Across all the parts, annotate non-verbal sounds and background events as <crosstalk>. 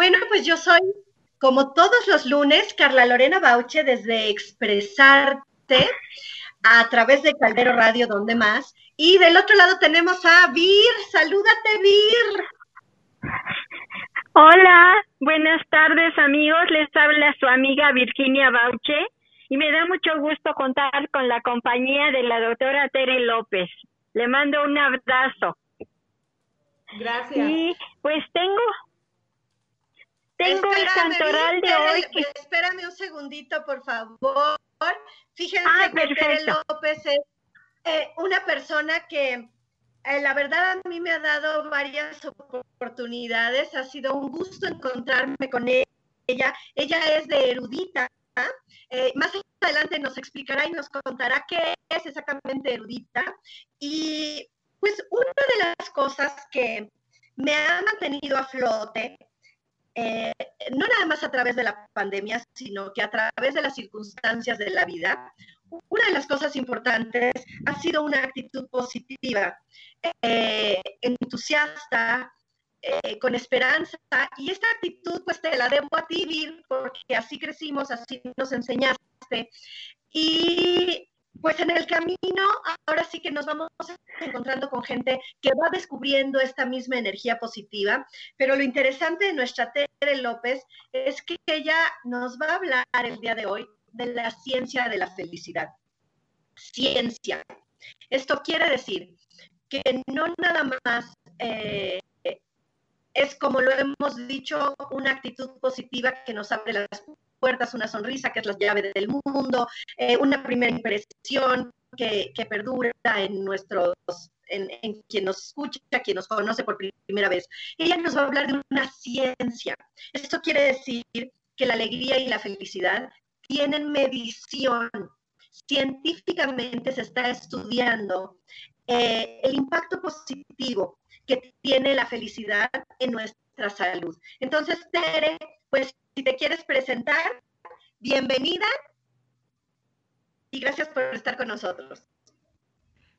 Bueno, pues yo soy, como todos los lunes, Carla Lorena Bauche desde Expresarte a través de Caldero Radio, donde más. Y del otro lado tenemos a Vir. Salúdate, Vir. Hola, buenas tardes amigos. Les habla su amiga Virginia Bauche y me da mucho gusto contar con la compañía de la doctora Tere López. Le mando un abrazo. Gracias. Y pues tengo tengo el santoral de hoy. Espérame un segundito, por favor. Fíjense ah, que Tere López es eh, una persona que eh, la verdad a mí me ha dado varias oportunidades. Ha sido un gusto encontrarme con ella. Ella es de erudita. Eh, más adelante nos explicará y nos contará qué es exactamente erudita. Y pues una de las cosas que me ha mantenido a flote, eh, no nada más a través de la pandemia, sino que a través de las circunstancias de la vida, una de las cosas importantes ha sido una actitud positiva, eh, entusiasta, eh, con esperanza. Y esta actitud, pues te la debo a ti, porque así crecimos, así nos enseñaste. Y pues en el camino, ahora sí que nos vamos encontrando con gente que va descubriendo esta misma energía positiva, pero lo interesante de nuestra Tere López es que ella nos va a hablar el día de hoy de la ciencia de la felicidad. Ciencia. Esto quiere decir que no nada más eh, es, como lo hemos dicho, una actitud positiva que nos abre las puertas, una sonrisa que es la llave del mundo, eh, una primera impresión que, perdura en nuestros, en, quien nos escucha, quien nos conoce por primera vez. Ella nos va a hablar de una ciencia. Esto quiere decir que la alegría y la felicidad tienen medición. Científicamente se está estudiando eh, el impacto positivo que tiene la felicidad en nuestra salud. Entonces, Tere, pues si te quieres presentar, bienvenida y gracias por estar con nosotros.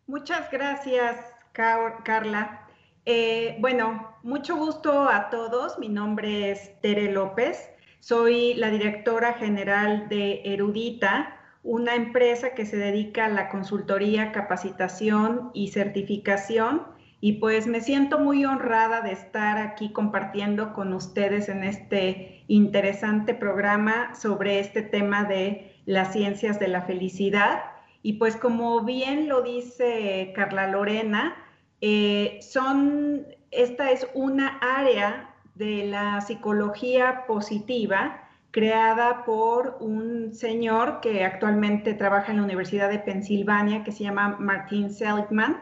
Muchas gracias, Carla. Eh, bueno, mucho gusto a todos. Mi nombre es Tere López. Soy la directora general de Erudita, una empresa que se dedica a la consultoría, capacitación y certificación. Y pues me siento muy honrada de estar aquí compartiendo con ustedes en este interesante programa sobre este tema de las ciencias de la felicidad. Y pues como bien lo dice Carla Lorena, eh, son, esta es una área de la psicología positiva creada por un señor que actualmente trabaja en la Universidad de Pensilvania, que se llama Martin Seligman,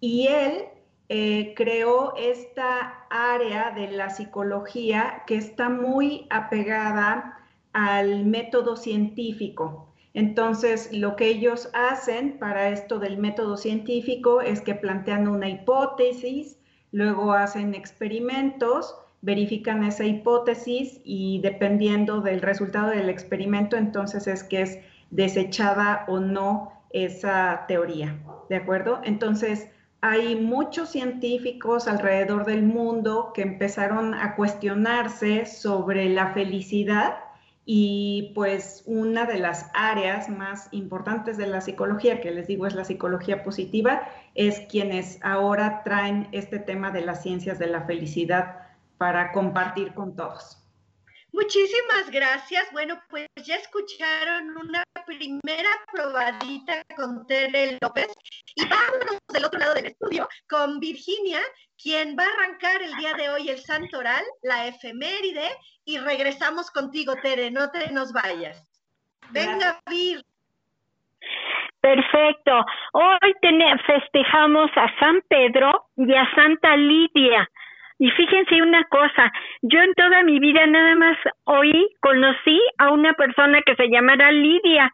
y él eh, creó esta área de la psicología que está muy apegada al método científico. Entonces, lo que ellos hacen para esto del método científico es que plantean una hipótesis, luego hacen experimentos verifican esa hipótesis y dependiendo del resultado del experimento, entonces es que es desechada o no esa teoría, ¿de acuerdo? Entonces, hay muchos científicos alrededor del mundo que empezaron a cuestionarse sobre la felicidad y pues una de las áreas más importantes de la psicología, que les digo es la psicología positiva, es quienes ahora traen este tema de las ciencias de la felicidad para compartir con todos. Muchísimas gracias. Bueno, pues ya escucharon una primera probadita con Tere López y vámonos del otro lado del estudio con Virginia, quien va a arrancar el día de hoy el santoral, la efeméride y regresamos contigo, Tere, no te nos vayas. Venga, Vir. Perfecto. Hoy festejamos a San Pedro y a Santa Lidia y fíjense una cosa, yo en toda mi vida nada más oí, conocí a una persona que se llamara Lidia.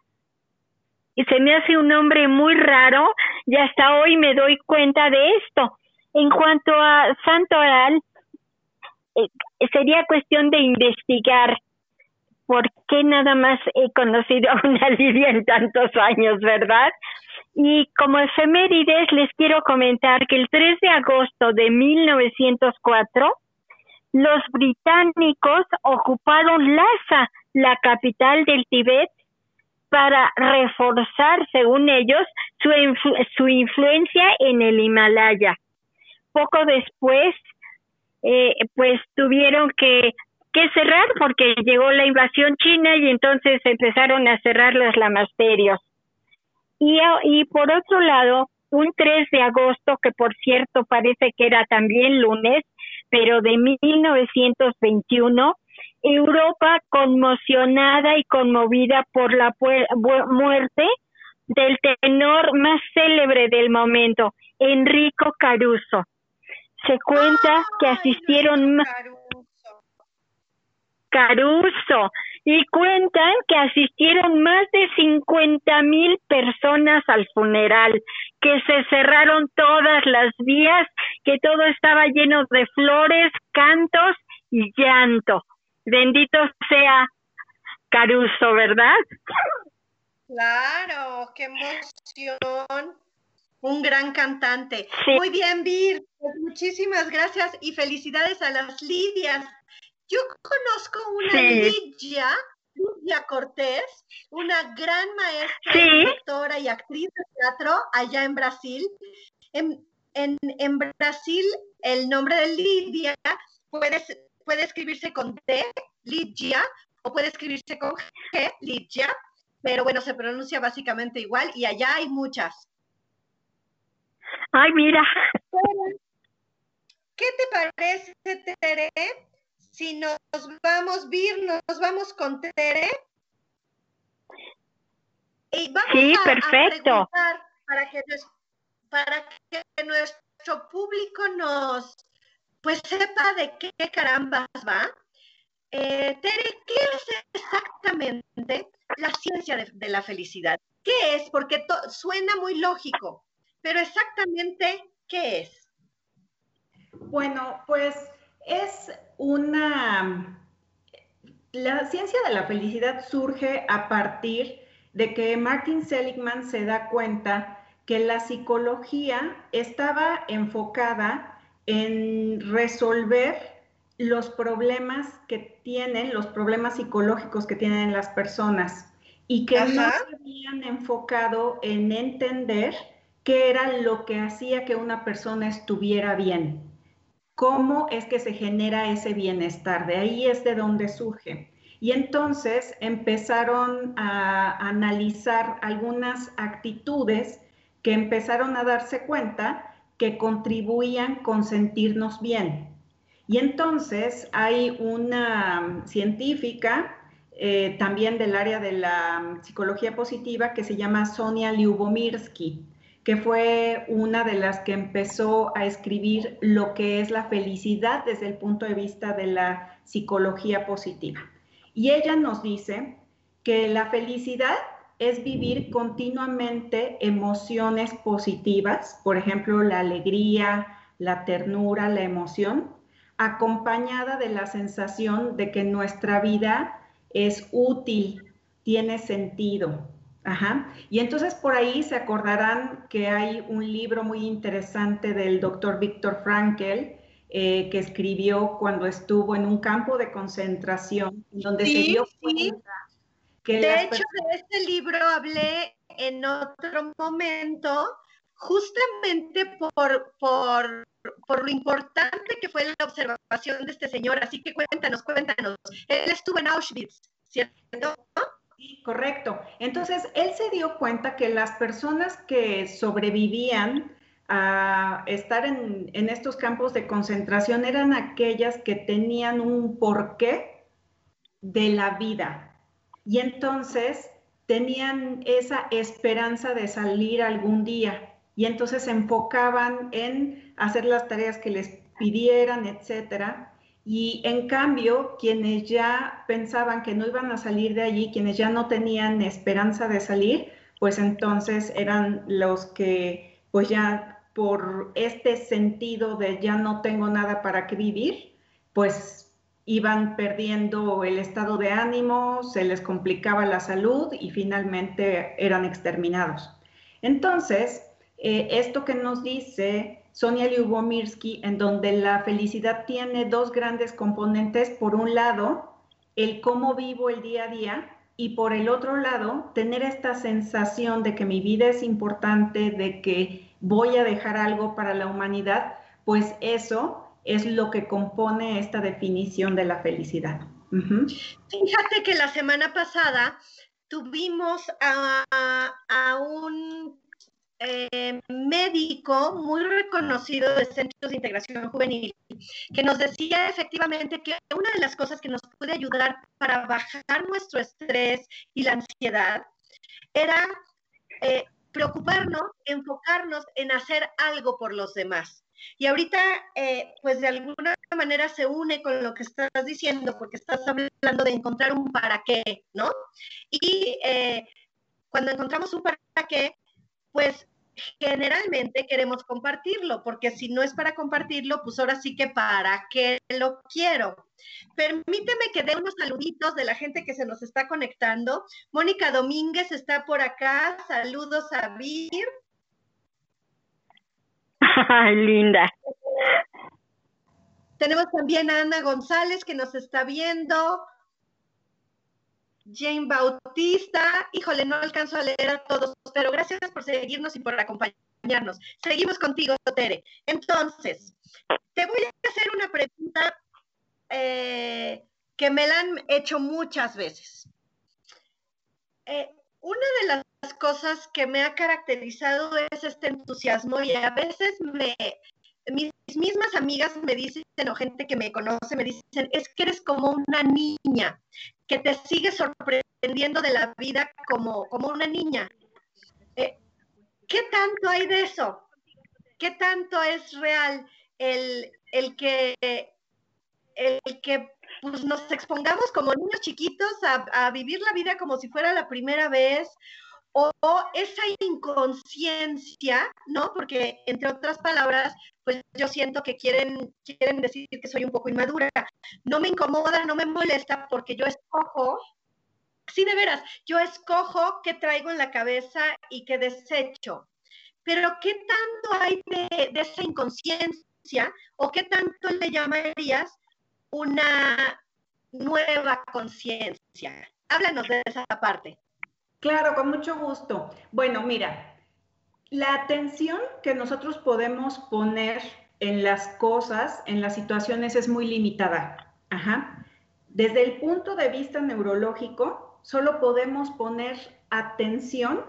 Y se me hace un nombre muy raro y hasta hoy me doy cuenta de esto. En cuanto a Santo Oral, eh, sería cuestión de investigar por qué nada más he conocido a una <laughs> Lidia en tantos años, ¿verdad? Y como efemérides les quiero comentar que el 3 de agosto de 1904 los británicos ocuparon Lhasa, la capital del Tíbet, para reforzar, según ellos, su, su influencia en el Himalaya. Poco después, eh, pues tuvieron que, que cerrar porque llegó la invasión china y entonces empezaron a cerrar los lamasterios. Y, y por otro lado, un 3 de agosto, que por cierto parece que era también lunes, pero de 1921, Europa conmocionada y conmovida por la muerte del tenor más célebre del momento, Enrico Caruso. Se cuenta que asistieron Caruso y cuentan que asistieron más de 50 mil personas al funeral, que se cerraron todas las vías, que todo estaba lleno de flores, cantos y llanto. Bendito sea Caruso, ¿verdad? Claro, qué emoción. Un gran cantante. Muy bien, Vir. Pues muchísimas gracias y felicidades a las Lidias. Yo conozco una Lidia, Lidia Cortés, una gran maestra, directora y actriz de teatro allá en Brasil. En, en Brasil, el nombre de Lidia puede, puede escribirse con D, Lidia, o puede escribirse con G, Lidia, pero bueno, se pronuncia básicamente igual y allá hay muchas. Ay, mira. ¿Qué te parece, Tere, si nos vamos, a Vir, nos vamos con Tere? Y vamos sí, perfecto. para que, para que nuestro público nos, pues sepa de qué carambas va. Eh, Tere, ¿qué es exactamente la ciencia de, la felicidad? ¿Qué es? Porque suena muy lógico, pero exactamente, ¿qué es? Bueno, pues es una... La ciencia de la felicidad surge a partir de que Martin Seligman se da cuenta que la psicología estaba enfocada en resolver los problemas que tienen, los problemas psicológicos que tienen las personas y que no se habían enfocado en entender qué era lo que hacía que una persona estuviera bien, cómo es que se genera ese bienestar, de ahí es de donde surge. Y entonces empezaron a analizar algunas actitudes que empezaron a darse cuenta que contribuían con sentirnos bien. Y entonces hay una científica eh, también del área de la psicología positiva que se llama Sonia Lyubomirsky, que fue una de las que empezó a escribir lo que es la felicidad desde el punto de vista de la psicología positiva. Y ella nos dice que la felicidad es vivir continuamente emociones positivas, por ejemplo, la alegría, la ternura, la emoción, acompañada de la sensación de que nuestra vida es útil, tiene sentido. Ajá. Y entonces por ahí se acordarán que hay un libro muy interesante del doctor Víctor Frankel eh, que escribió cuando estuvo en un campo de concentración, donde se dio cuenta que... De hecho, de este libro hablé en otro momento, justamente por, por por lo importante que fue la observación de este señor. Así que cuéntanos, cuéntanos. Él estuvo en Auschwitz, ¿cierto? Sí, correcto. Entonces, él se dio cuenta que las personas que sobrevivían a estar en, en estos campos de concentración eran aquellas que tenían un porqué de la vida. Y entonces tenían esa esperanza de salir algún día y entonces se enfocaban en hacer las tareas que les pidieran, etcétera. Y en cambio, quienes ya pensaban que no iban a salir de allí, quienes ya no tenían esperanza de salir, pues entonces eran los que, pues ya por este sentido de ya no tengo nada para qué vivir, pues iban perdiendo el estado de ánimo, se les complicaba la salud y finalmente eran exterminados. Entonces, eh, esto que nos dice Sonia Lyubomirsky, en donde la felicidad tiene dos grandes componentes. Por un lado, el cómo vivo el día a día y por el otro lado, tener esta sensación de que mi vida es importante, de que voy a dejar algo para la humanidad, pues eso es lo que compone esta definición de la felicidad. Fíjate que la semana pasada tuvimos a, un eh, médico muy reconocido de Centros de Integración Juvenil que nos decía efectivamente que una de las cosas que nos puede ayudar para bajar nuestro estrés y la ansiedad era eh, preocuparnos, enfocarnos en hacer algo por los demás. Y ahorita, eh, pues de alguna manera se une con lo que estás diciendo, porque estás hablando de encontrar un para qué, ¿no? Y cuando encontramos un para qué, pues generalmente queremos compartirlo, porque si no es para compartirlo, pues ahora sí que para qué lo quiero. Permíteme que dé unos saluditos de la gente que se nos está conectando. Mónica Domínguez está por acá. Saludos a Vir. Ay, linda. Tenemos también a Ana González que nos está viendo. Jane Bautista. Híjole, no alcanzo a leer a todos, pero gracias por seguirnos y por acompañarnos. Seguimos contigo, Tere. Entonces, te voy a hacer una pregunta eh, que me la han hecho muchas veces. Eh, una de las cosas que me ha caracterizado es este entusiasmo y a veces me, mis mismas amigas me dicen, o gente que me conoce, me dicen, es que eres como una niña, que te sigue sorprendiendo de la vida como, como una niña. Eh, ¿Qué tanto hay de eso? ¿Qué tanto es real el, el que, el que pues, nos expongamos como niños chiquitos a, a vivir la vida como si fuera la primera vez? O esa inconsciencia, ¿no? Porque entre otras palabras, pues yo siento que quieren, quieren decir que soy un poco inmadura. No me incomoda, no me molesta porque yo escojo, sí de veras, yo escojo qué traigo en la cabeza y qué desecho. Pero ¿qué tanto hay de, de esa inconsciencia o qué tanto le llamarías una nueva conciencia? Háblanos de esa parte. Claro, con mucho gusto. Bueno, mira, la atención que nosotros podemos poner en las cosas, en las situaciones, es muy limitada. Ajá. Desde el punto de vista neurológico, solo podemos poner atención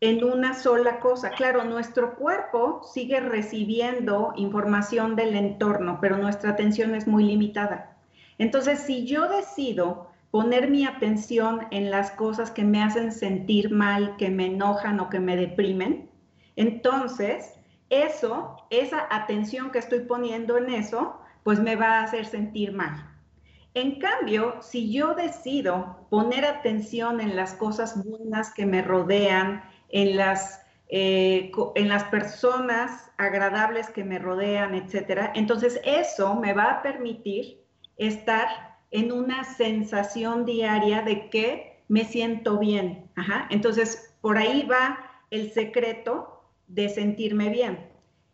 en una sola cosa. Claro, nuestro cuerpo sigue recibiendo información del entorno, pero nuestra atención es muy limitada. Entonces, si yo decido poner mi atención en las cosas que me hacen sentir mal, que me enojan o que me deprimen, entonces eso, esa atención que estoy poniendo en eso, pues me va a hacer sentir mal. En cambio, si yo decido poner atención en las cosas buenas que me rodean, en las, eh, en las personas agradables que me rodean, etcétera, entonces eso me va a permitir estar en una sensación diaria de que me siento bien. Entonces, por ahí va el secreto de sentirme bien.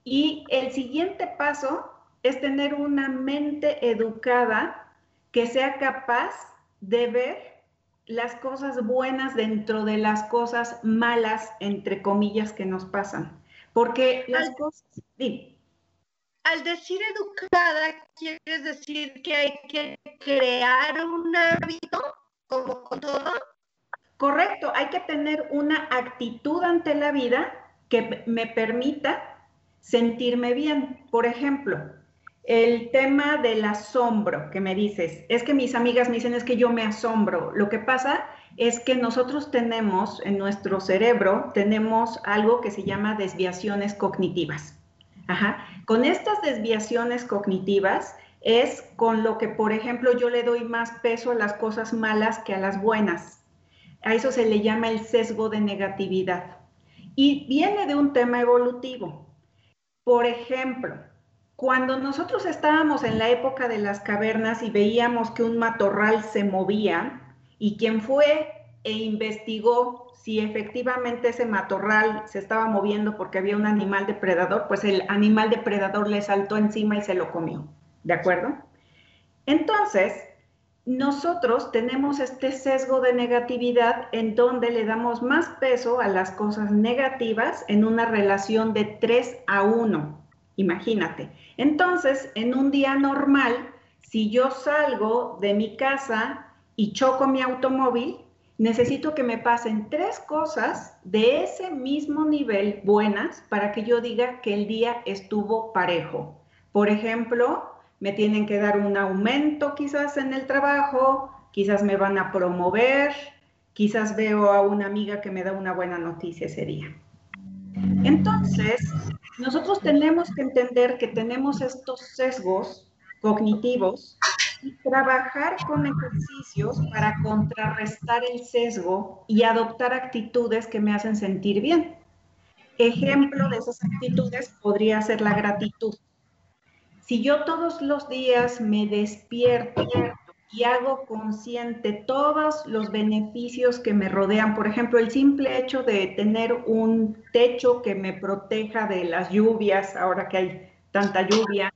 Y el siguiente paso es tener una mente educada que sea capaz de ver las cosas buenas dentro de las cosas malas, entre comillas, que nos pasan. Porque las cosas al decir educada, ¿quieres decir que hay que crear un hábito como todo? Correcto, hay que tener una actitud ante la vida que me permita sentirme bien. Por ejemplo, el tema del asombro que me dices, es que mis amigas me dicen es que yo me asombro. Lo que pasa es que nosotros tenemos en nuestro cerebro, tenemos algo que se llama desviaciones cognitivas. Ajá. Con estas desviaciones cognitivas es con lo que, por ejemplo, yo le doy más peso a las cosas malas que a las buenas. A eso se le llama el sesgo de negatividad. Y viene de un tema evolutivo. Por ejemplo, cuando nosotros estábamos en la época de las cavernas y veíamos que un matorral se movía y quien fue e investigó si efectivamente ese matorral se estaba moviendo porque había un animal depredador, pues el animal depredador le saltó encima y se lo comió. ¿De acuerdo? Entonces, nosotros tenemos este sesgo de negatividad en donde le damos más peso a las cosas negativas en una relación de 3 a 1. Imagínate. Entonces, en un día normal, si yo salgo de mi casa y choco mi automóvil, necesito que me pasen tres cosas de ese mismo nivel buenas para que yo diga que el día estuvo parejo. Por ejemplo, me tienen que dar un aumento quizás en el trabajo, quizás me van a promover, quizás veo a una amiga que me da una buena noticia ese día. Entonces, nosotros tenemos que entender que tenemos estos sesgos cognitivos y trabajar con ejercicios para contrarrestar el sesgo y adoptar actitudes que me hacen sentir bien. Ejemplo de esas actitudes podría ser la gratitud. Si yo todos los días me despierto y hago consciente todos los beneficios que me rodean, por ejemplo, el simple hecho de tener un techo que me proteja de las lluvias, ahora que hay tanta lluvia,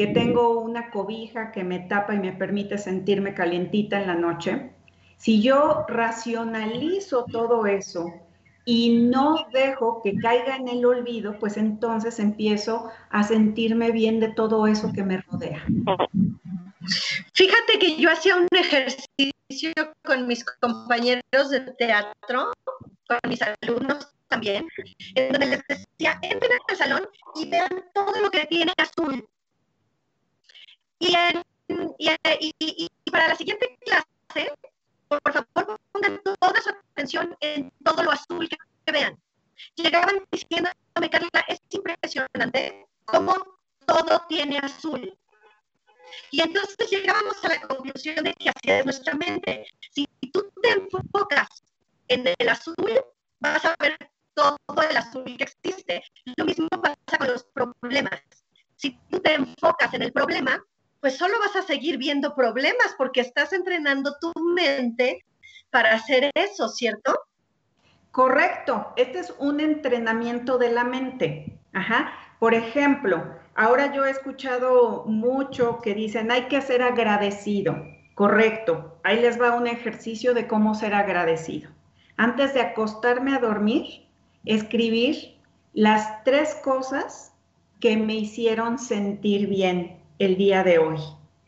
que tengo una cobija que me tapa y me permite sentirme calientita en la noche. Si yo racionalizo todo eso y no dejo que caiga en el olvido, pues entonces empiezo a sentirme bien de todo eso que me rodea. Fíjate que yo hacía un ejercicio con mis compañeros de teatro, con mis alumnos también, en donde les decía, entren al salón y vean todo lo que tiene azul. Y, y para la siguiente clase, por favor pongan toda su atención en todo lo azul que vean. Llegaban diciéndome, Carla, es impresionante cómo todo tiene azul. Y entonces llegamos a la conclusión de que es nuestra mente. Si tú te enfocas en el azul, vas a ver todo el azul que existe. Lo mismo pasa con los problemas. Si tú te enfocas en el problema, pues solo vas a seguir viendo problemas porque estás entrenando tu mente para hacer eso, ¿cierto? Correcto, este es un entrenamiento de la mente. Ajá. Por ejemplo, ahora yo he escuchado mucho que dicen hay que ser agradecido. Correcto, ahí les va un ejercicio de cómo ser agradecido. Antes de acostarme a dormir, escribir las tres cosas que me hicieron sentir bien el día de hoy,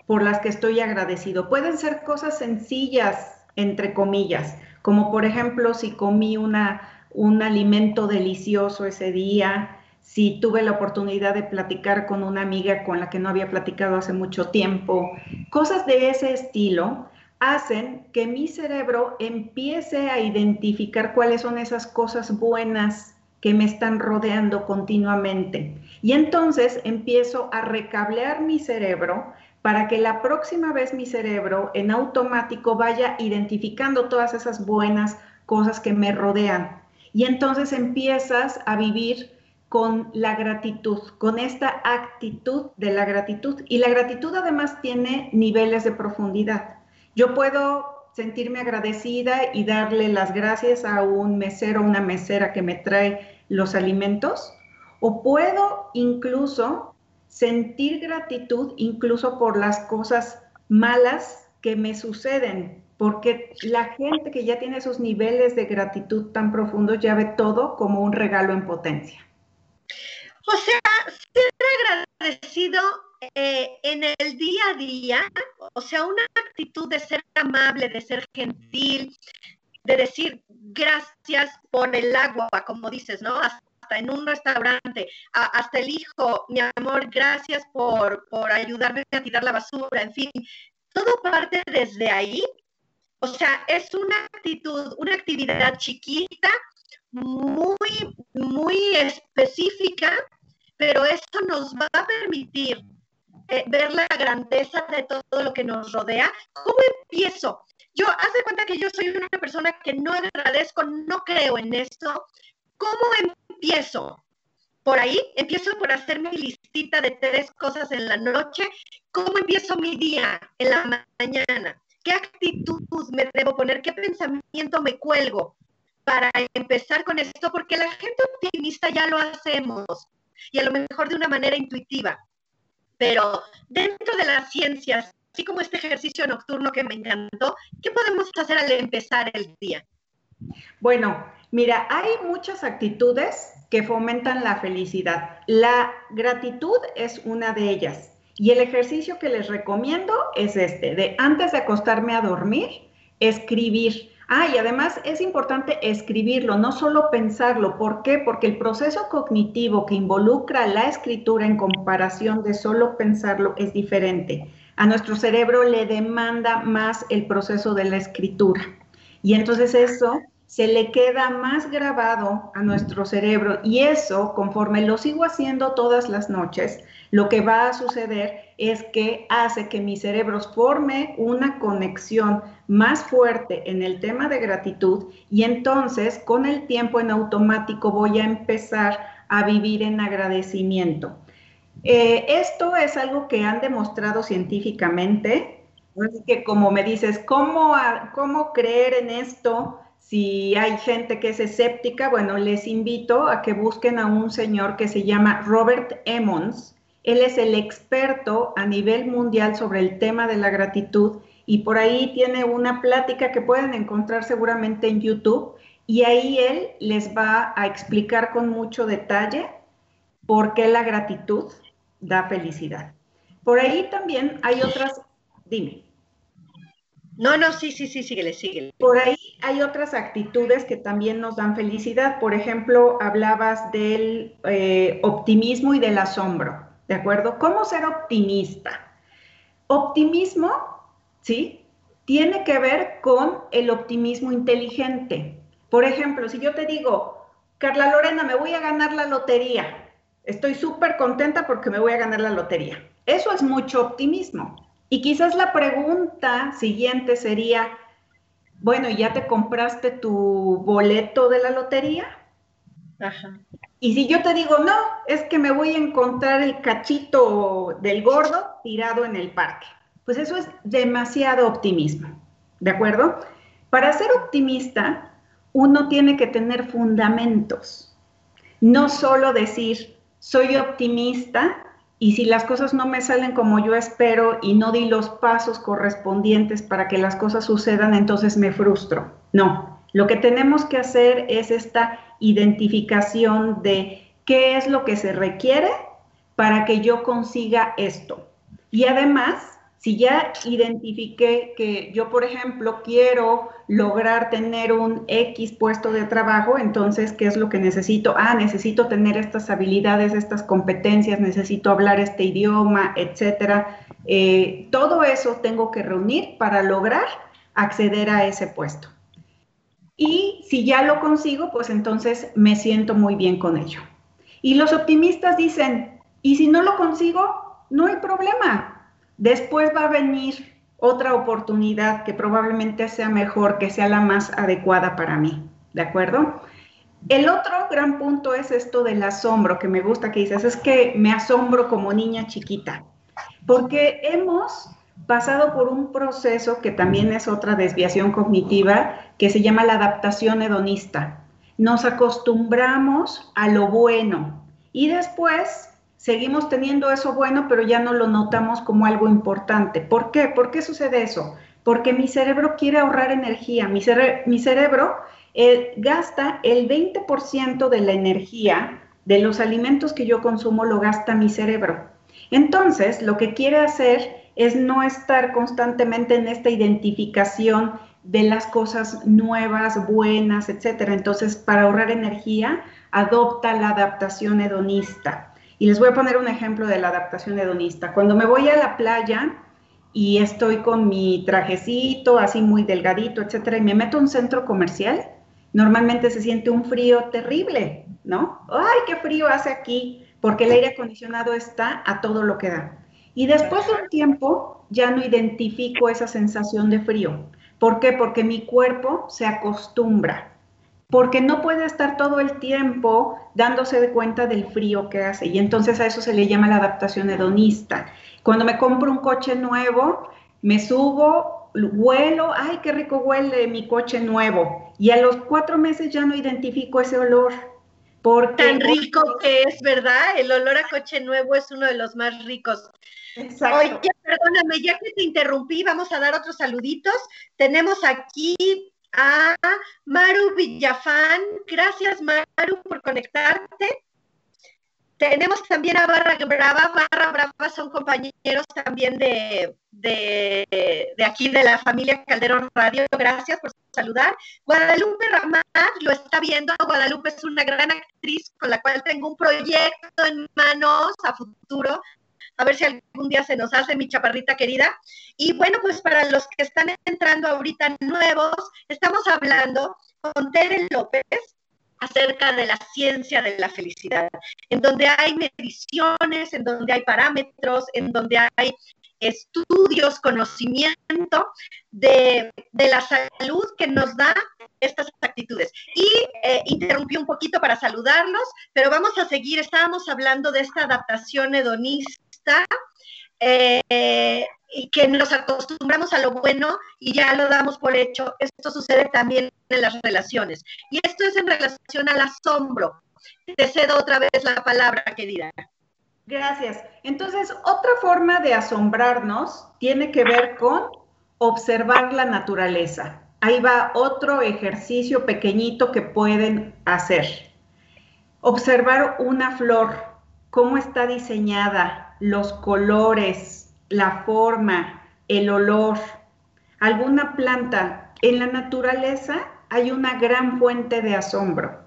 por las que estoy agradecido. Pueden ser cosas sencillas, entre comillas, como por ejemplo si comí una, un alimento delicioso ese día, si tuve la oportunidad de platicar con una amiga con la que no había platicado hace mucho tiempo, cosas de ese estilo hacen que mi cerebro empiece a identificar cuáles son esas cosas buenas que me están rodeando continuamente. Y entonces empiezo a recablear mi cerebro para que la próxima vez mi cerebro en automático vaya identificando todas esas buenas cosas que me rodean. Y entonces empiezas a vivir con la gratitud, con esta actitud de la gratitud. Y la gratitud además tiene niveles de profundidad. Yo puedo sentirme agradecida y darle las gracias a un mesero una mesera que me trae los alimentos, o puedo incluso sentir gratitud incluso por las cosas malas que me suceden, porque la gente que ya tiene esos niveles de gratitud tan profundos ya ve todo como un regalo en potencia. O sea, ser agradecido eh, en el día a día, o sea, una actitud de ser amable, de ser gentil, de decir gracias por el agua, como dices, ¿no? Hasta en un restaurante, hasta el hijo, mi amor, gracias por, por ayudarme a tirar la basura, en fin, todo parte desde ahí. O sea, es una actitud, una actividad chiquita, muy, muy específica, pero esto nos va a permitir eh, ver la grandeza de todo lo que nos rodea. ¿Cómo empiezo? Yo, haz de cuenta que yo soy una persona que no agradezco, no creo en esto. ¿Cómo empiezo? Por ahí, empiezo por hacer mi listita de tres cosas en la noche. ¿Cómo empiezo mi día en la mañana? ¿Qué actitud me debo poner? ¿Qué pensamiento me cuelgo para empezar con esto? Porque la gente optimista ya lo hacemos y a lo mejor de una manera intuitiva. Pero dentro de las ciencias, así como este ejercicio nocturno que me encantó, ¿qué podemos hacer al empezar el día? Bueno, mira, hay muchas actitudes que fomentan la felicidad. La gratitud es una de ellas. Y el ejercicio que les recomiendo es este, de antes de acostarme a dormir, escribir. Ah, y además es importante escribirlo, no solo pensarlo. ¿Por qué? Porque el proceso cognitivo que involucra la escritura en comparación de solo pensarlo es diferente. A nuestro cerebro le demanda más el proceso de la escritura. Y entonces eso se le queda más grabado a nuestro cerebro y eso, conforme lo sigo haciendo todas las noches, lo que va a suceder es que hace que mi cerebro forme una conexión más fuerte en el tema de gratitud y entonces con el tiempo en automático voy a empezar a vivir en agradecimiento. Eh, esto es algo que han demostrado científicamente, así que como me dices, ¿cómo, ¿cómo creer en esto? Si hay gente que es escéptica, bueno, les invito a que busquen a un señor que se llama Robert Emmons. Él es el experto a nivel mundial sobre el tema de la gratitud y por ahí tiene una plática que pueden encontrar seguramente en YouTube y ahí él les va a explicar con mucho detalle por qué la gratitud da felicidad. Por ahí también hay otras, dime. No, no, sí, sí, sí, síguele, síguele. Por ahí hay otras actitudes que también nos dan felicidad. Por ejemplo, hablabas del eh, optimismo y del asombro, ¿de acuerdo? ¿Cómo ser optimista? Optimismo, ¿sí? Tiene que ver con el optimismo inteligente. Por ejemplo, si yo te digo, Carla Lorena, me voy a ganar la lotería. Estoy súper contenta porque me voy a ganar la lotería. Eso es mucho optimismo. Y quizás la pregunta siguiente sería, bueno, ¿ya te compraste tu boleto de la lotería? Ajá. Y si yo te digo, no, es que me voy a encontrar el cachito del gordo tirado en el parque. Pues eso es demasiado optimismo, ¿de acuerdo? Para ser optimista, uno tiene que tener fundamentos, no solo decir, soy optimista y si las cosas no me salen como yo espero y no di los pasos correspondientes para que las cosas sucedan, entonces me frustro. No, lo que tenemos que hacer es esta identificación de qué es lo que se requiere para que yo consiga esto. Y además, si ya identifiqué que yo, por ejemplo, quiero lograr tener un X puesto de trabajo, entonces, ¿qué es lo que necesito? Ah, necesito tener estas habilidades, estas competencias, necesito hablar este idioma, etcétera. Eh, todo eso tengo que reunir para lograr acceder a ese puesto. Y si ya lo consigo, pues entonces me siento muy bien con ello. Y los optimistas dicen, ¿y si no lo consigo? No hay problema Después va a venir otra oportunidad que probablemente sea mejor, que sea la más adecuada para mí, ¿de acuerdo? El otro gran punto es esto del asombro, que me gusta que dices, es que me asombro como niña chiquita, porque hemos pasado por un proceso que también es otra desviación cognitiva, que se llama la adaptación hedonista. Nos acostumbramos a lo bueno y después seguimos teniendo eso bueno, pero ya no lo notamos como algo importante. ¿Por qué? ¿Por qué sucede eso? Porque mi cerebro quiere ahorrar energía. Mi, cerebro eh, gasta el 20% de la energía de los alimentos que yo consumo, lo gasta mi cerebro. Entonces, lo que quiere hacer es no estar constantemente en esta identificación de las cosas nuevas, buenas, etc. Entonces, para ahorrar energía, adopta la adaptación hedonista. Y les voy a poner un ejemplo de la adaptación hedonista. Cuando me voy a la playa y estoy con mi trajecito así muy delgadito, etcétera, y me meto a un centro comercial, normalmente se siente un frío terrible, ¿no? ¡Ay, qué frío hace aquí! Porque el aire acondicionado está a todo lo que da. Y después de un tiempo ya no identifico esa sensación de frío. ¿Por qué? Porque mi cuerpo se acostumbra porque no puede estar todo el tiempo dándose de cuenta del frío que hace. Y entonces a eso se le llama la adaptación hedonista. Cuando me compro un coche nuevo, me subo huelo, ay, qué rico huele mi coche nuevo. Y a los cuatro meses ya no identifico ese olor. Porque Tan rico que es, ¿verdad? El olor a coche nuevo es uno de los más ricos. Exacto. Oye, perdóname, ya que te interrumpí, vamos a dar otros saluditos. Tenemos aquí a Maru Villafán. Gracias, Maru, por conectarte. Tenemos también a Barra Brava. Barra Brava son compañeros también de, de, aquí, de la familia Calderón Radio. Gracias por saludar. Guadalupe Ramat lo está viendo. Guadalupe es una gran actriz con la cual tengo un proyecto en manos a futuro. A ver si algún día se nos hace, mi chaparrita querida. Y bueno, pues para los que están entrando ahorita nuevos, estamos hablando con Tere López, acerca de la ciencia de la felicidad, en donde hay mediciones, en donde hay parámetros, en donde hay estudios, conocimiento de, la salud que nos da estas actitudes. Y eh, interrumpí un poquito para saludarlos, pero vamos a seguir. Estábamos hablando de esta adaptación hedonista eh, y que nos acostumbramos a lo bueno y ya lo damos por hecho. Esto sucede también en las relaciones. Y esto es en relación al asombro. Te cedo otra vez la palabra, querida. Gracias. Entonces, otra forma de asombrarnos tiene que ver con observar la naturaleza. Ahí va otro ejercicio pequeñito que pueden hacer. Observar una flor, cómo está diseñada, los colores, la forma, el olor. Alguna planta. En la naturaleza hay una gran fuente de asombro.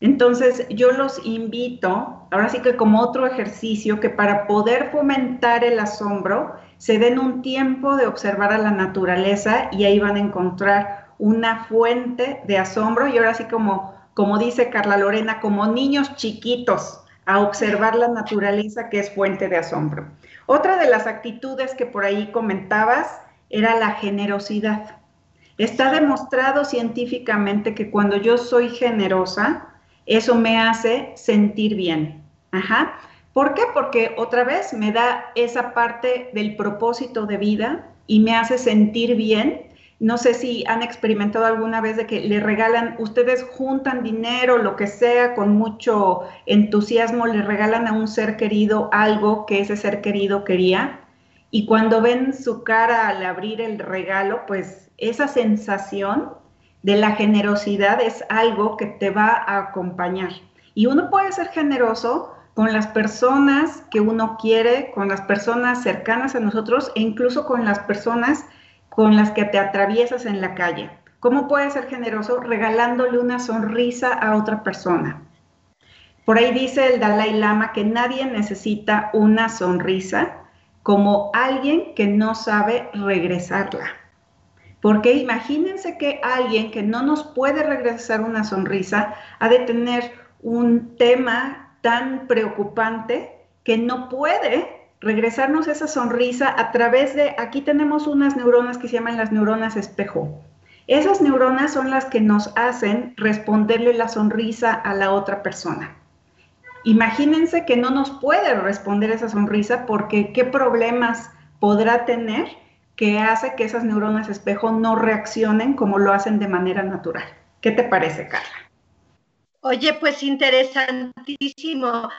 Entonces yo los invito, ahora sí que como otro ejercicio, que para poder fomentar el asombro, se den un tiempo de observar a la naturaleza y ahí van a encontrar una fuente de asombro y ahora sí como, como dice Carla Lorena, como niños chiquitos, a observar la naturaleza que es fuente de asombro. Otra de las actitudes que por ahí comentabas era la generosidad. Está demostrado científicamente que cuando yo soy generosa, eso me hace sentir bien. Ajá. ¿Por qué? Porque otra vez me da esa parte del propósito de vida y me hace sentir bien no sé si han experimentado alguna vez de que le regalan, ustedes juntan dinero, lo que sea, con mucho entusiasmo, le regalan a un ser querido algo que ese ser querido quería. Y cuando ven su cara al abrir el regalo, pues esa sensación de la generosidad es algo que te va a acompañar. Y uno puede ser generoso con las personas que uno quiere, con las personas cercanas a nosotros e incluso con las personas con las que te atraviesas en la calle. ¿Cómo puedes ser generoso regalándole una sonrisa a otra persona? Por ahí dice el Dalai Lama que nadie necesita una sonrisa como alguien que no sabe regresarla. Porque imagínense que alguien que no nos puede regresar una sonrisa ha de tener un tema tan preocupante que no puede regresarnos esa sonrisa a través de, aquí tenemos unas neuronas que se llaman las neuronas espejo. Esas neuronas son las que nos hacen responderle la sonrisa a la otra persona. Imagínense que no nos puede responder esa sonrisa porque qué problemas podrá tener que hace que esas neuronas espejo no reaccionen como lo hacen de manera natural. ¿Qué te parece, Carla? Oye, pues interesantísimo.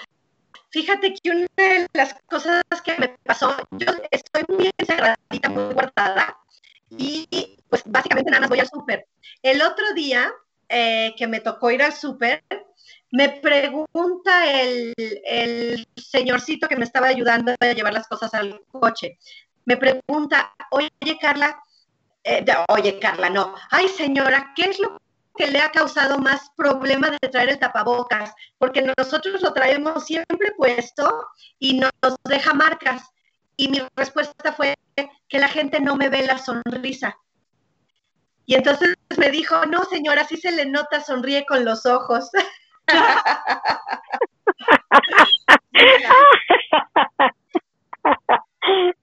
Fíjate que una de las cosas que me pasó, yo estoy muy encerradita, muy guardada, y pues básicamente nada más voy al súper. El otro día eh, que me tocó ir al súper, me pregunta el, el, señorcito que me estaba ayudando a llevar las cosas al coche, me pregunta, oye Carla, eh, oye Carla, no, ay señora, ¿qué es lo que le ha causado más problema de traer el tapabocas, porque nosotros lo traemos siempre puesto y nos deja marcas. Y mi respuesta fue que la gente no me ve la sonrisa. Y entonces me dijo, no señora, sí se le nota, sonríe con los ojos. <laughs> <laughs>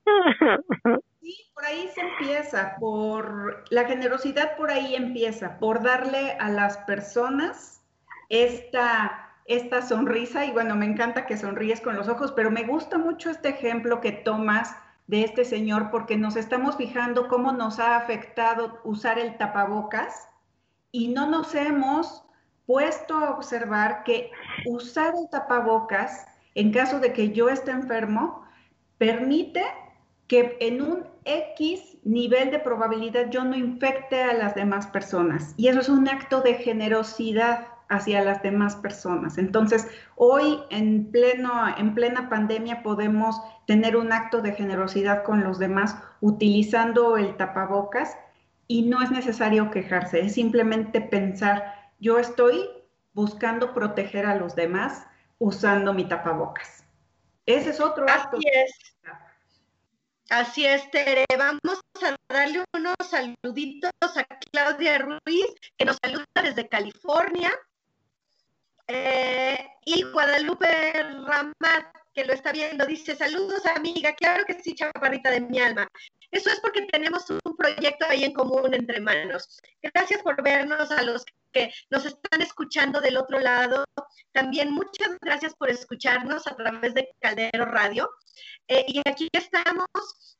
<laughs> Sí, por ahí se empieza, por la generosidad por ahí empieza, por darle a las personas esta, esta sonrisa y bueno, me encanta que sonríes con los ojos, pero me gusta mucho este ejemplo que tomas de este señor porque nos estamos fijando cómo nos ha afectado usar el tapabocas y no nos hemos puesto a observar que usar el tapabocas en caso de que yo esté enfermo permite que en un X nivel de probabilidad yo no infecte a las demás personas. Y eso es un acto de generosidad hacia las demás personas. Entonces, hoy en, pleno, en plena pandemia podemos tener un acto de generosidad con los demás utilizando el tapabocas y no es necesario quejarse, es simplemente pensar, yo estoy buscando proteger a los demás usando mi tapabocas. Ese es otro acto. Así es. Así es, Tere. Vamos a darle unos saluditos a Claudia Ruiz, que nos saluda desde California. Eh, y Guadalupe Ramat, que lo está viendo, dice, saludos amiga, claro que sí, chaparrita de mi alma. Eso es porque tenemos un proyecto ahí en común entre manos. Gracias por vernos a los que nos están escuchando del otro lado. También muchas gracias por escucharnos a través de Caldero Radio. Eh, y aquí estamos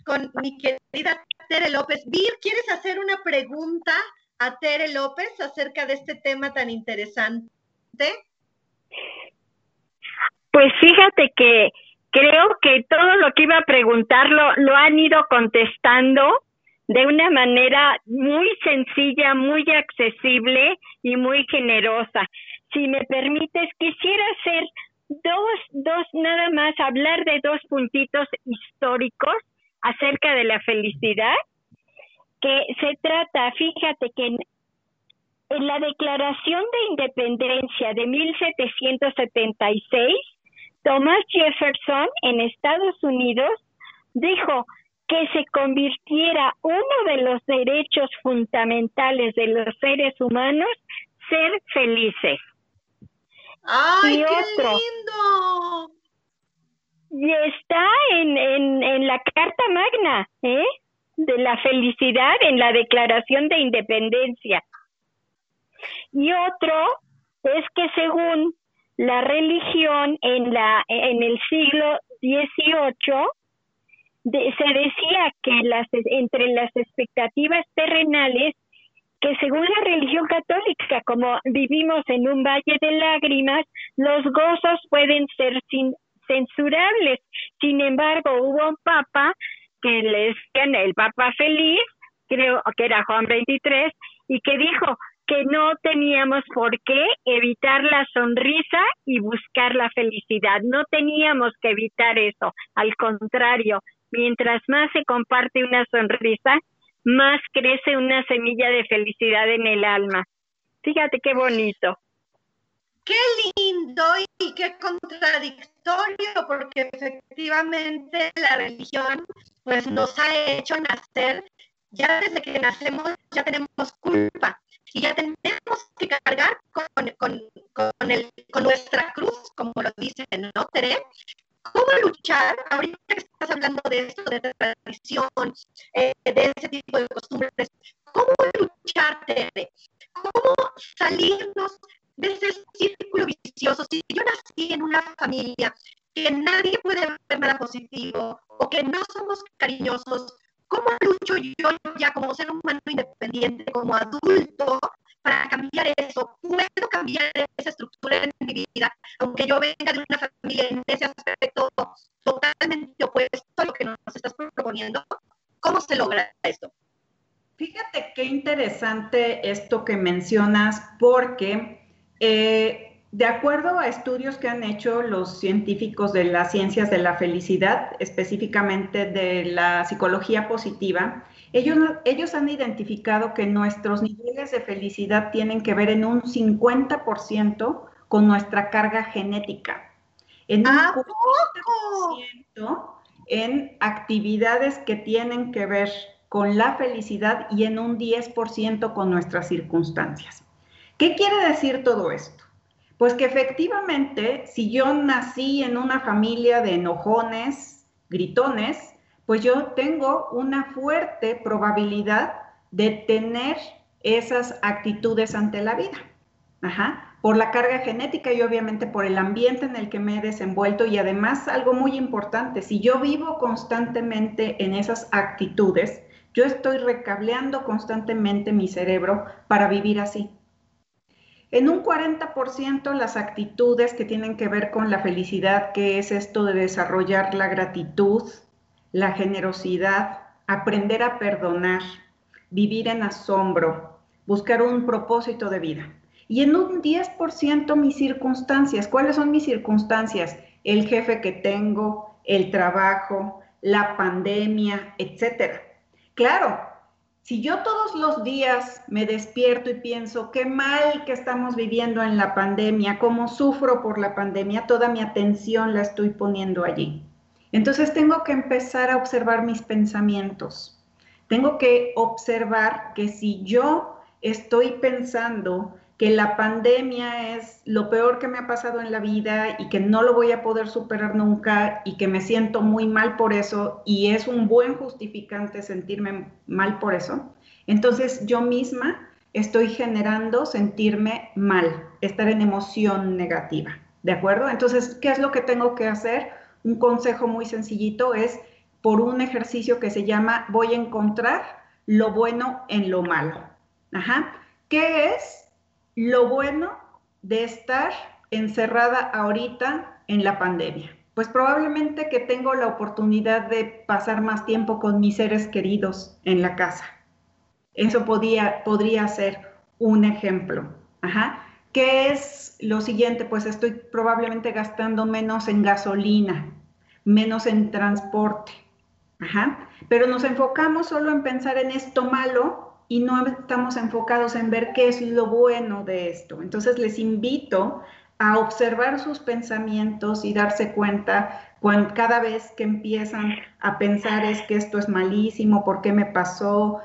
con mi querida Tere López. Vir, ¿quieres hacer una pregunta a Tere López acerca de este tema tan interesante? Pues fíjate que creo que todo lo que iba a preguntarlo lo han ido contestando de una manera muy sencilla, muy accesible y muy generosa. Si me permites, quisiera hacer dos, dos, nada más hablar de dos puntitos históricos acerca de la felicidad, que se trata, fíjate que en en la Declaración de Independencia de 1776, Thomas Jefferson en Estados Unidos dijo que se convirtiera uno de los derechos fundamentales de los seres humanos ser felices. ¡Ay, qué lindo! Y está en, en, en la Carta Magna, ¿eh? De la felicidad en la Declaración de Independencia. Y otro es que según la religión en la en el siglo XVIII se decía que las entre las expectativas terrenales que según la religión católica, como vivimos en un valle de lágrimas, los gozos pueden ser sin, censurables. Sin embargo, hubo un papa que le decían el papa feliz, creo que era Juan 23, y que dijo, que no teníamos por qué evitar la sonrisa y buscar la felicidad. No teníamos que evitar eso. Al contrario, mientras más se comparte una sonrisa, más crece una semilla de felicidad en el alma. Fíjate qué bonito. Qué lindo y qué contradictorio, porque efectivamente la religión pues nos ha hecho nacer, ya desde que nacemos ya tenemos culpa y ya tenemos que cargar con, con, con, el, con nuestra cruz, como lo dice, ¿no, Tere? ¿Cómo luchar? Ahorita que estás hablando de esto, de tradición, eh, de ese tipo de costumbres, ¿cómo luchar, Tere? ¿Cómo salirnos de ese círculo vicioso? Si yo nací en una familia que nadie puede ver nada positivo o que no somos cariñosos ¿Cómo lucho yo ya como ser humano independiente, como adulto, para cambiar eso? ¿Puedo cambiar esa estructura en mi vida, aunque yo venga de una familia en ese aspecto totalmente opuesto a lo que nos estás proponiendo? ¿Cómo se logra esto? Fíjate qué interesante esto que mencionas, porque eh, de acuerdo a estudios que han hecho los científicos de las ciencias de la felicidad, específicamente de la psicología positiva, ellos, ellos han identificado que nuestros niveles de felicidad tienen que ver en un 50% con nuestra carga genética, en un 40% en actividades que tienen que ver con la felicidad y en un 10% con nuestras circunstancias. ¿Qué quiere decir todo esto? Pues que efectivamente, si yo nací en una familia de enojones, gritones, pues yo tengo una fuerte probabilidad de tener esas actitudes ante la vida. Ajá. por la carga genética y obviamente por el ambiente en el que me he desenvuelto y además algo muy importante, si yo vivo constantemente en esas actitudes, yo estoy recableando constantemente mi cerebro para vivir así. En un 40% las actitudes que tienen que ver con la felicidad, que es esto de desarrollar la gratitud, la generosidad, aprender a perdonar, vivir en asombro, buscar un propósito de vida. Y en un 10% mis circunstancias. ¿Cuáles son mis circunstancias? El jefe que tengo, el trabajo, la pandemia, etcétera. Claro, si yo todos los días me despierto y pienso qué mal que estamos viviendo en la pandemia, cómo sufro por la pandemia, toda mi atención la estoy poniendo allí. Entonces tengo que empezar a observar mis pensamientos. Tengo que observar que si yo estoy pensando que la pandemia es lo peor que me ha pasado en la vida y que no lo voy a poder superar nunca y que me siento muy mal por eso y es un buen justificante sentirme mal por eso, entonces yo misma estoy generando sentirme mal, estar en emoción negativa, ¿de acuerdo? Entonces, ¿qué es lo que tengo que hacer? Un consejo muy sencillito es por un ejercicio que se llama voy a encontrar lo bueno en lo malo. Ajá. ¿Qué es? lo bueno de estar encerrada ahorita en la pandemia? Pues probablemente que tengo la oportunidad de pasar más tiempo con mis seres queridos en la casa. Eso podía, podría ser un ejemplo. Ajá. ¿Qué es lo siguiente? Pues estoy probablemente gastando menos en gasolina, menos en transporte. Ajá. Pero nos enfocamos solo en pensar en esto malo y no estamos enfocados en ver qué es lo bueno de esto. Entonces les invito a observar sus pensamientos y darse cuenta cuando, cada vez que empiezan a pensar es que esto es malísimo, por qué me pasó,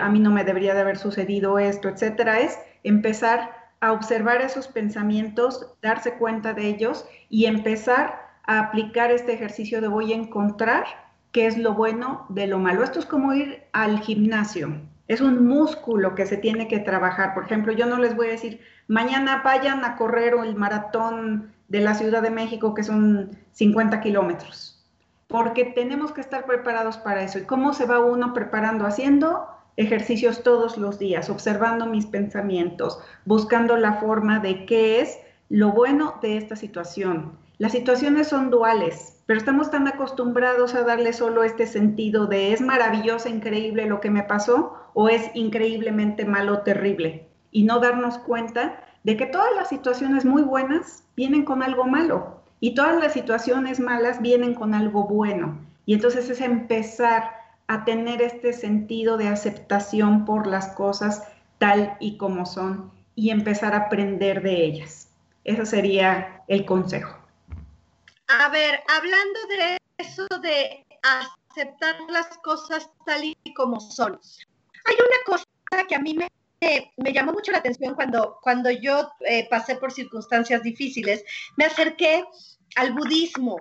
a mí no me debería de haber sucedido esto, etcétera, es empezar a observar esos pensamientos, darse cuenta de ellos y empezar a aplicar este ejercicio de voy a encontrar qué es lo bueno de lo malo. Esto es como ir al gimnasio. Es un músculo que se tiene que trabajar. Por ejemplo, yo no les voy a decir, mañana vayan a correr el maratón de la Ciudad de México, que son 50 kilómetros, porque tenemos que estar preparados para eso. ¿Y cómo se va uno preparando? Haciendo ejercicios todos los días, observando mis pensamientos, buscando la forma de qué es lo bueno de esta situación. Las situaciones son duales, pero estamos tan acostumbrados a darle solo este sentido de es maravilloso, increíble lo que me pasó o es increíblemente malo, terrible, y no darnos cuenta de que todas las situaciones muy buenas vienen con algo malo y todas las situaciones malas vienen con algo bueno. Y entonces es empezar a tener este sentido de aceptación por las cosas tal y como son y empezar a aprender de ellas. Ese sería el consejo. A ver, hablando de eso de aceptar las cosas tal y como son, hay una cosa que a mí me, me llamó mucho la atención cuando, cuando yo eh, pasé por circunstancias difíciles. Me acerqué al budismo.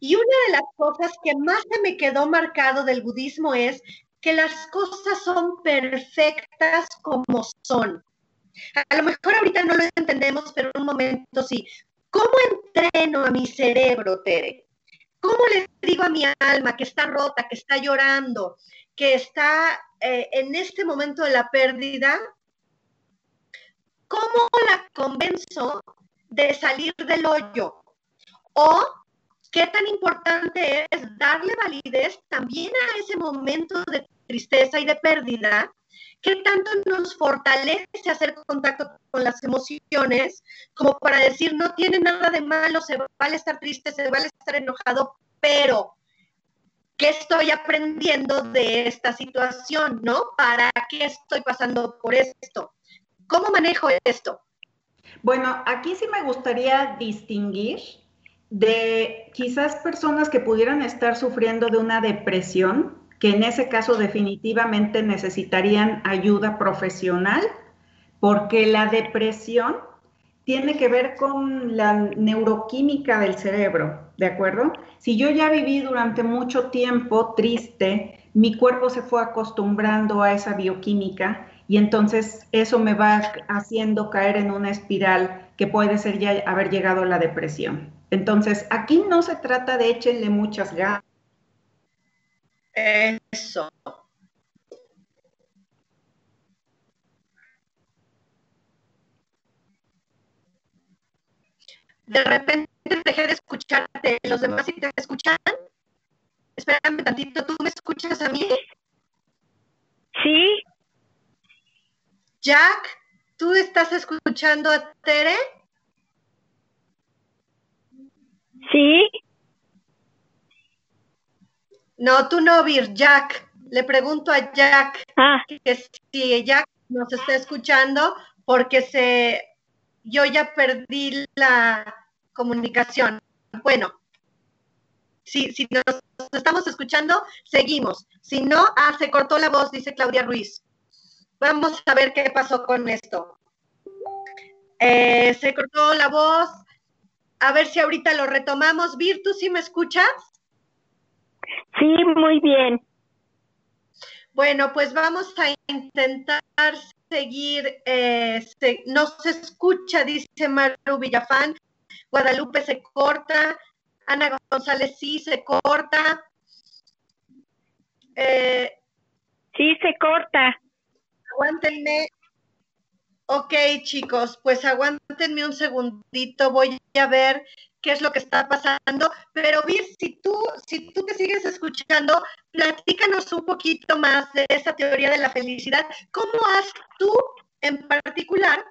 Y una de las cosas que más se me quedó marcado del budismo es que las cosas son perfectas como son. A lo mejor ahorita no lo entendemos, pero en un momento sí. ¿Cómo entreno a mi cerebro, Tere? ¿Cómo le digo a mi alma que está rota, que está llorando, que está eh, en este momento de la pérdida? ¿Cómo la convenzo de salir del hoyo? ¿O qué tan importante es darle validez también a ese momento de tristeza y de pérdida ¿Qué tanto nos fortalece hacer contacto con las emociones como para decir no tiene nada de malo, se vale estar triste, se vale estar enojado, pero ¿qué estoy aprendiendo de esta situación? ¿No? ¿Para qué estoy pasando por esto? ¿Cómo manejo esto? Bueno, aquí sí me gustaría distinguir de quizás personas que pudieran estar sufriendo de una depresión que en ese caso definitivamente necesitarían ayuda profesional, porque la depresión tiene que ver con la neuroquímica del cerebro, ¿de acuerdo? Si yo ya viví durante mucho tiempo triste, mi cuerpo se fue acostumbrando a esa bioquímica y entonces eso me va haciendo caer en una espiral que puede ser ya haber llegado a la depresión. Entonces, aquí no se trata de échenle muchas ganas. Eso. De repente dejé de escucharte. ¿Los demás sí te escuchan? Espérame tantito, ¿tú me escuchas a mí? Sí. Jack, ¿tú estás escuchando a Tere? Sí. No, tú no, Vir, Jack. Le pregunto a Jack Ah, que si Jack nos está escuchando porque se yo ya perdí la comunicación. Bueno, si, si nos estamos escuchando, seguimos. Si no, ah, se cortó la voz, dice Claudia Ruiz. Vamos a ver qué pasó con esto. Eh, se cortó la voz. A ver si ahorita lo retomamos. Vir, ¿tú sí me escuchas? sí, muy bien. Bueno, pues vamos a intentar seguir. eh, se- no se escucha, dice Maru Villafán. Guadalupe se corta. Ana González sí se corta. Eh, Sí, se corta. aguántenme. Ok, chicos, pues aguántenme un segundito. Voy a ver qué es lo que está pasando. Pero Vir, si tú, si tú te sigues escuchando, platícanos un poquito más de esa teoría de la felicidad. ¿Cómo has tú, en particular,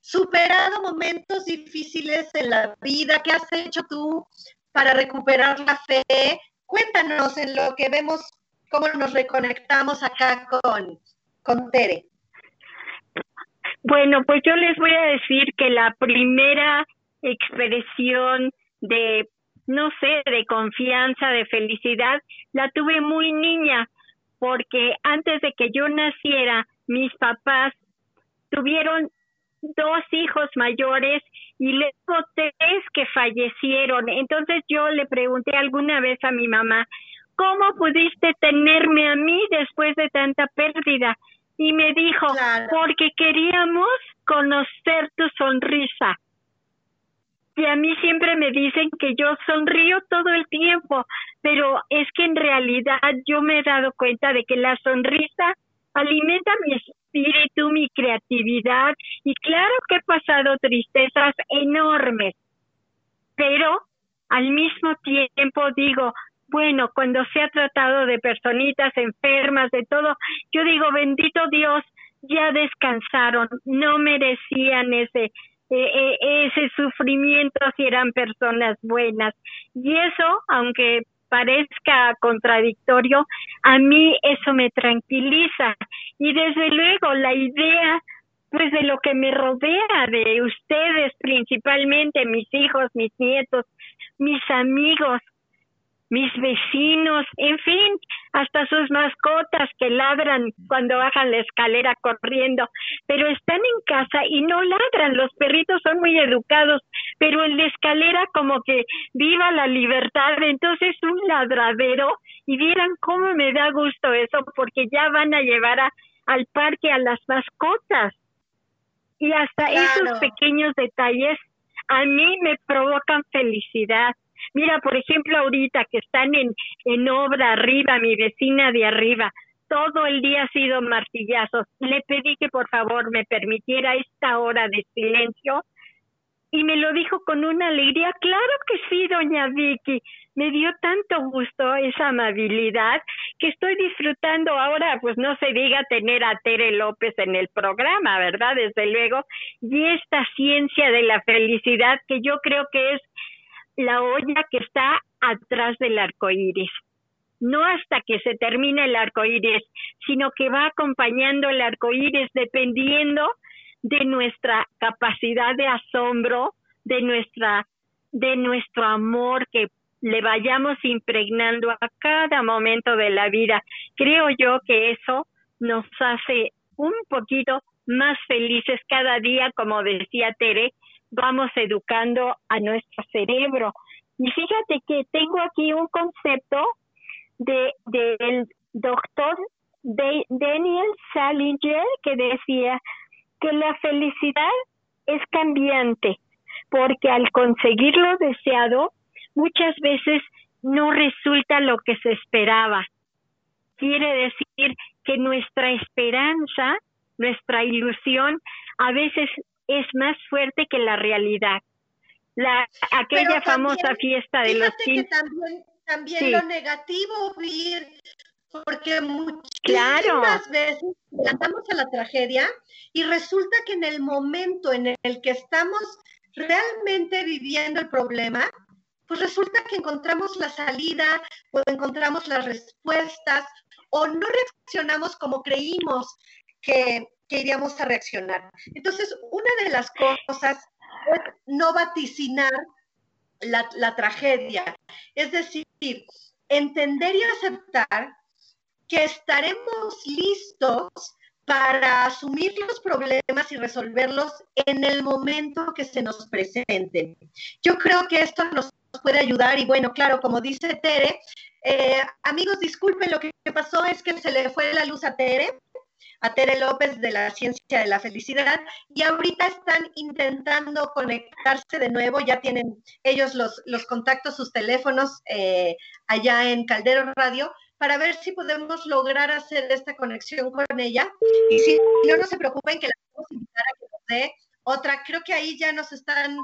superado momentos difíciles en la vida? ¿Qué has hecho tú para recuperar la fe? Cuéntanos en lo que vemos, cómo nos reconectamos acá con, con Tere. Bueno, pues yo les voy a decir que la primera expresión de, no sé, de confianza, de felicidad, la tuve muy niña, porque antes de que yo naciera, mis papás tuvieron dos hijos mayores y luego tres que fallecieron. Entonces yo le pregunté alguna vez a mi mamá, ¿cómo pudiste tenerme a mí después de tanta pérdida? Y me dijo, Claro. porque queríamos conocer tu sonrisa. Y a mí siempre me dicen que yo sonrío todo el tiempo, pero es que en realidad yo me he dado cuenta de que la sonrisa alimenta mi espíritu, mi creatividad y claro que he pasado tristezas enormes, pero al mismo tiempo digo, bueno, cuando se ha tratado de personitas enfermas, de todo, yo digo, bendito Dios, ya descansaron, no merecían ese eh, eh, ese sufrimiento si eran personas buenas. Y eso, aunque parezca contradictorio, a mí eso me tranquiliza. Y desde luego la idea pues de lo que me rodea, de ustedes principalmente, mis hijos, mis nietos, mis amigos, mis vecinos, en fin, hasta sus mascotas que ladran cuando bajan la escalera corriendo, pero están en casa y no ladran, los perritos son muy educados, pero en la escalera como que viva la libertad, entonces un ladradero y vieran cómo me da gusto eso, porque ya van a llevar a, al parque a las mascotas. Y hasta esos pequeños detalles a mí me provocan felicidad. Mira, por ejemplo, ahorita que están en, en obra arriba, mi vecina de arriba, todo el día ha sido martillazos. Le pedí que por favor me permitiera esta hora de silencio y me lo dijo con una alegría. Claro que sí, doña Vicky. Me dio tanto gusto esa amabilidad que estoy disfrutando ahora, pues no se diga tener a Tere López en el programa, ¿verdad? Desde luego. Y esta ciencia de la felicidad que yo creo que es la olla que está atrás del arco iris. No hasta que se termine el arco iris, sino que va acompañando el arco iris dependiendo de nuestra capacidad de asombro, de nuestra, de nuestro amor que le vayamos impregnando a cada momento de la vida. Creo yo que eso nos hace un poquito más felices cada día, como decía Tere, vamos educando a nuestro cerebro. Y fíjate que tengo aquí un concepto de del doctor de Daniel Salinger que decía que la felicidad es cambiante, porque al conseguir lo deseado, muchas veces no resulta lo que se esperaba. Quiere decir que nuestra esperanza, nuestra ilusión, a veces es más fuerte que la realidad. La, aquella famosa fiesta de los que también, también lo negativo, Vir, porque muchísimas veces andamos a la tragedia y resulta que en el momento en el que estamos realmente viviendo el problema, pues resulta que encontramos la salida o encontramos las respuestas o no reaccionamos como creímos que, iríamos a reaccionar. Entonces, una de las cosas es no vaticinar la, la tragedia, es decir, entender y aceptar que estaremos listos para asumir los problemas y resolverlos en el momento que se nos presenten. Yo creo que esto nos puede ayudar y bueno, claro, como dice Tere, eh, amigos, disculpen, lo que pasó es que se le fue la luz a Tere, a Tere López de la Ciencia de la Felicidad, y ahorita están intentando conectarse de nuevo, ya tienen ellos los, los contactos, sus teléfonos eh, allá en Caldero Radio, para ver si podemos lograr hacer esta conexión con ella. Y si no, no se preocupen que la podemos invitar a que nos dé otra. Creo que ahí ya nos están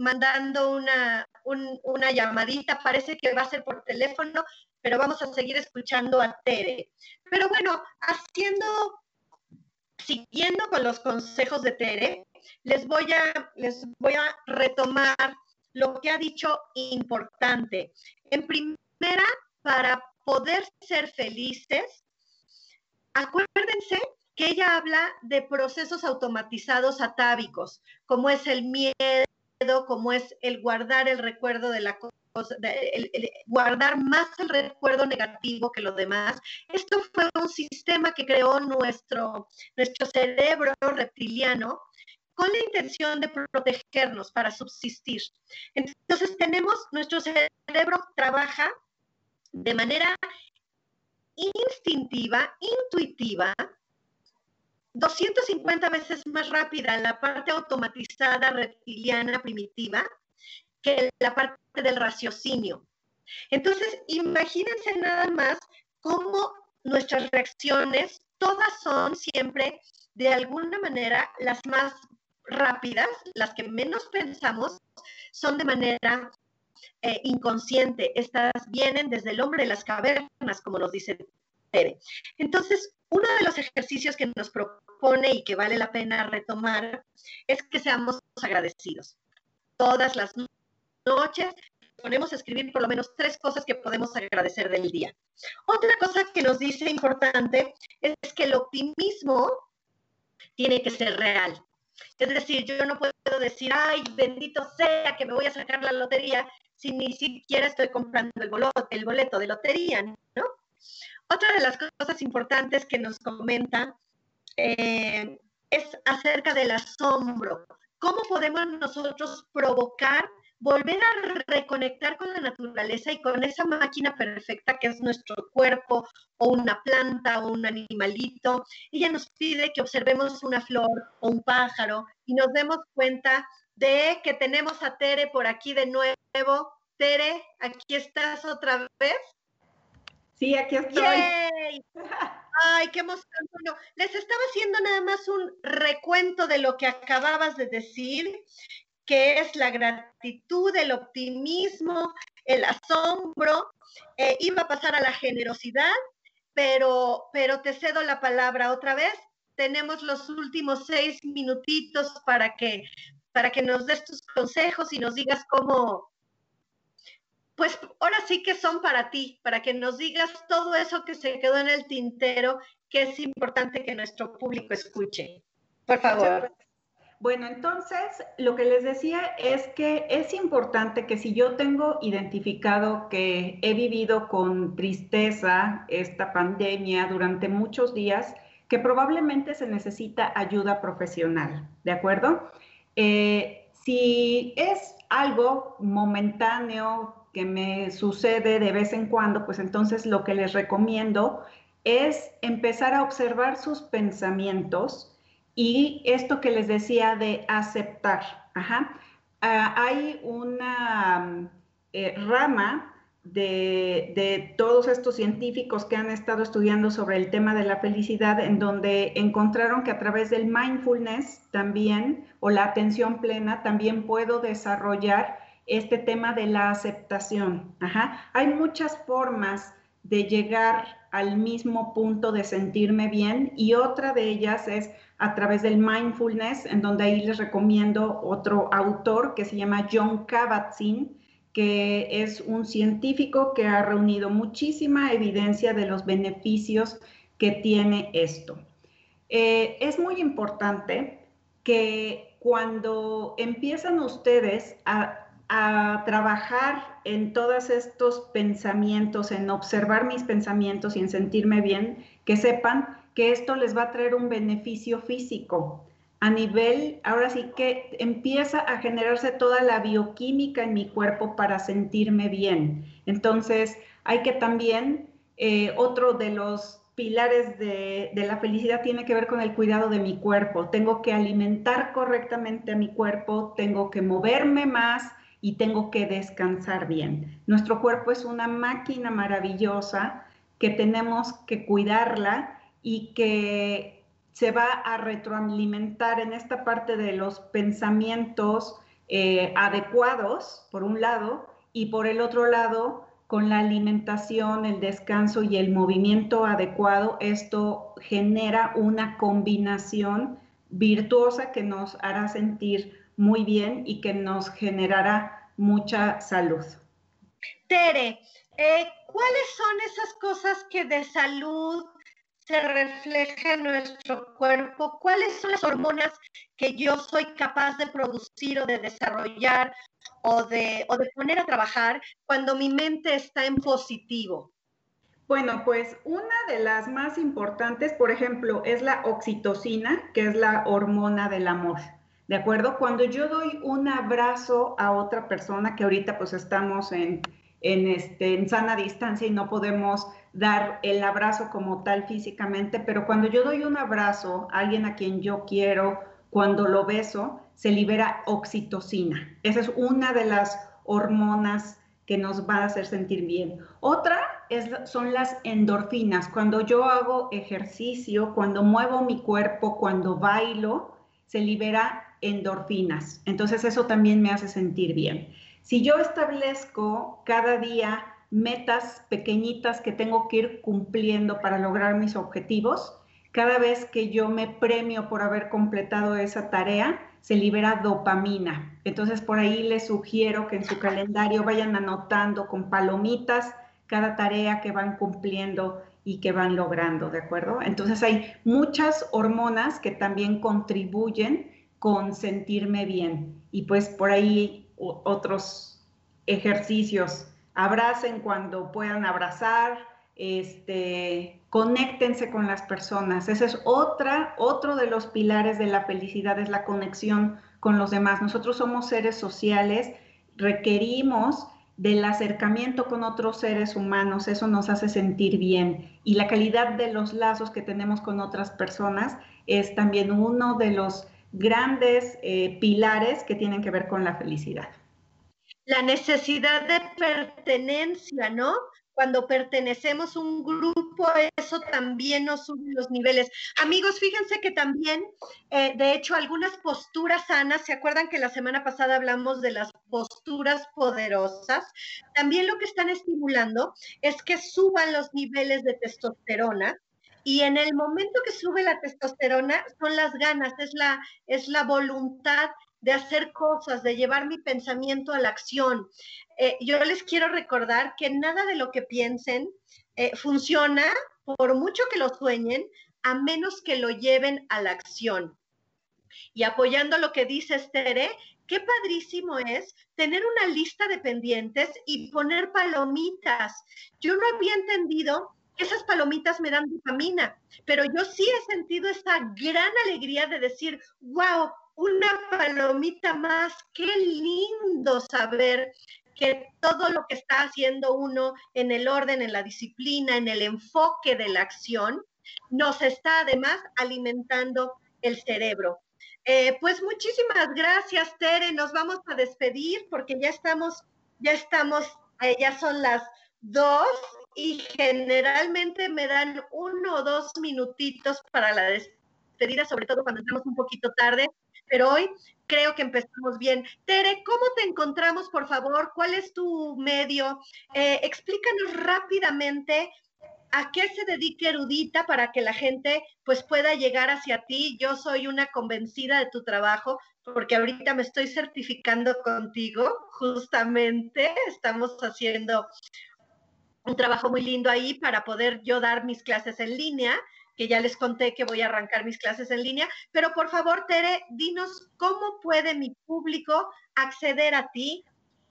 mandando una, una llamadita, parece que va a ser por teléfono, pero vamos a seguir escuchando a Tere. Pero bueno, haciendo, siguiendo con los consejos de Tere, les voy a, les voy a retomar lo que ha dicho importante. En primera, para poder ser felices, acuérdense que ella habla de procesos automatizados atávicos, como es el miedo, como es el guardar el recuerdo de la cosa, guardar más el recuerdo negativo que lo demás. Esto fue un sistema que creó nuestro, nuestro cerebro reptiliano con la intención de protegernos para subsistir. Entonces tenemos, nuestro cerebro trabaja de manera instintiva, intuitiva, 250 veces más rápida la parte automatizada reptiliana primitiva que la parte del raciocinio. Entonces, imagínense nada más cómo nuestras reacciones, todas son siempre de alguna manera las más rápidas, las que menos pensamos, son de manera eh, inconsciente. Estas vienen desde el hombre de las cavernas, como nos dice Tere. Entonces, uno de los ejercicios que nos propone y que vale la pena retomar es que seamos agradecidos. Todas las noches ponemos a escribir por lo menos tres cosas que podemos agradecer del día. Otra cosa que nos dice importante es que el optimismo tiene que ser real. Es decir, yo no puedo decir, ay, bendito sea que me voy a sacar la lotería si ni siquiera estoy comprando el boleto, el boleto de lotería, ¿no? Otra de las cosas importantes que nos comenta eh, es acerca del asombro. ¿Cómo podemos nosotros provocar, volver a reconectar con la naturaleza y con esa máquina perfecta que es nuestro cuerpo o una planta o un animalito? Ella nos pide que observemos una flor o un pájaro y nos demos cuenta de que tenemos a Tere por aquí de nuevo. Tere, aquí estás otra vez. Sí, aquí estoy. Ay, qué emoción. Bueno, les estaba haciendo nada más un recuento de lo que acababas de decir, que es la gratitud, el optimismo, el asombro. Eh, iba a pasar a la generosidad, pero, pero te cedo la palabra otra vez. Tenemos los últimos seis minutitos para que para que nos des tus consejos y nos digas cómo, pues ahora sí que son para ti, para que nos digas todo eso que se quedó en el tintero, que es importante que nuestro público escuche. Por favor. Bueno, entonces lo que les decía es que es importante que si yo tengo identificado que he vivido con tristeza esta pandemia durante muchos días, que probablemente se necesita ayuda profesional, ¿de acuerdo? Eh, si es algo momentáneo que me sucede de vez en cuando, pues entonces lo que les recomiendo es empezar a observar sus pensamientos y esto que les decía de aceptar. Ah, hay una eh, rama de, todos estos científicos que han estado estudiando sobre el tema de la felicidad, en donde encontraron que a través del mindfulness también, o la atención plena, también puedo desarrollar este tema de la aceptación. Hay muchas formas de llegar al mismo punto de sentirme bien y otra de ellas es a través del mindfulness, en donde ahí les recomiendo otro autor que se llama John Kabat-Zinn, que es un científico que ha reunido muchísima evidencia de los beneficios que tiene esto. Eh, es muy importante que cuando empiezan ustedes a, a trabajar en todos estos pensamientos, en observar mis pensamientos y en sentirme bien, que sepan que esto les va a traer un beneficio físico a nivel, ahora sí que empieza a generarse toda la bioquímica en mi cuerpo para sentirme bien. Entonces, hay que también, eh, otro de los pilares de, de, la felicidad tiene que ver con el cuidado de mi cuerpo. Tengo que alimentar correctamente a mi cuerpo, tengo que moverme más y tengo que descansar bien. Nuestro cuerpo es una máquina maravillosa que tenemos que cuidarla y que se va a retroalimentar en esta parte de los pensamientos eh, adecuados, por un lado, y por el otro lado, con la alimentación, el descanso y el movimiento adecuado, esto genera una combinación virtuosa que nos hará sentir muy bien y que nos generará mucha salud. Tere, eh, ¿cuáles son esas cosas que de salud se refleja en nuestro cuerpo, cuáles son las hormonas que yo soy capaz de producir o de desarrollar o de, o de poner a trabajar cuando mi mente está en positivo. Bueno, pues una de las más importantes, por ejemplo, es la oxitocina, que es la hormona del amor. ¿De acuerdo? Cuando yo doy un abrazo a otra persona, que ahorita pues estamos en, en, este, en sana distancia y no podemos dar el abrazo como tal físicamente, pero cuando yo doy un abrazo a alguien a quien yo quiero, cuando lo beso, se libera oxitocina. Esa es una de las hormonas que nos va a hacer sentir bien. Otra es, son las endorfinas. Cuando yo hago ejercicio, cuando muevo mi cuerpo, cuando bailo, se libera endorfinas. Entonces eso también me hace sentir bien. Si yo establezco cada día metas pequeñitas que tengo que ir cumpliendo para lograr mis objetivos. Cada vez que yo me premio por haber completado esa tarea, se libera dopamina. Entonces por ahí les sugiero que en su calendario vayan anotando con palomitas cada tarea que van cumpliendo y que van logrando, ¿de acuerdo? Entonces hay muchas hormonas que también contribuyen con sentirme bien y pues por ahí otros ejercicios abracen cuando puedan abrazar, este, conéctense con las personas. Ese es otra, otro de los pilares de la felicidad, es la conexión con los demás. Nosotros somos seres sociales, requerimos del acercamiento con otros seres humanos, eso nos hace sentir bien. Y la calidad de los lazos que tenemos con otras personas es también uno de los grandes eh, pilares que tienen que ver con la felicidad la necesidad de pertenencia, ¿no? Cuando pertenecemos a un grupo, eso también nos sube los niveles. Amigos, fíjense que también, eh, de hecho, algunas posturas sanas, ¿se acuerdan que la semana pasada hablamos de las posturas poderosas? También lo que están estimulando es que suban los niveles de testosterona, y en el momento que sube la testosterona son las ganas, es la, es la voluntad de hacer cosas, de llevar mi pensamiento a la acción. Eh, yo les quiero recordar que nada de lo que piensen eh, funciona, por mucho que lo sueñen, a menos que lo lleven a la acción. Y apoyando lo que dice Estere, qué padrísimo es tener una lista de pendientes y poner palomitas. Yo no había entendido esas palomitas me dan dopamina, pero yo sí he sentido esa gran alegría de decir, wow, una palomita más. Qué lindo saber que todo lo que está haciendo uno en el orden, en la disciplina, en el enfoque de la acción, nos está además alimentando el cerebro. Eh, pues muchísimas gracias, Tere. Nos vamos a despedir porque ya estamos, ya estamos, eh, ya son las dos y generalmente me dan uno o dos minutitos para la despedida, sobre todo cuando estamos un poquito tarde, pero hoy creo que empezamos bien. Tere, ¿cómo te encontramos, por favor? ¿Cuál es tu medio? Eh, explícanos rápidamente a qué se dedica Erudita para que la gente pues pueda llegar hacia ti. Yo soy una convencida de tu trabajo porque ahorita me estoy certificando contigo, justamente estamos haciendo un trabajo muy lindo ahí para poder yo dar mis clases en línea, que ya les conté que voy a arrancar mis clases en línea, pero por favor, Tere, dinos cómo puede mi público acceder a ti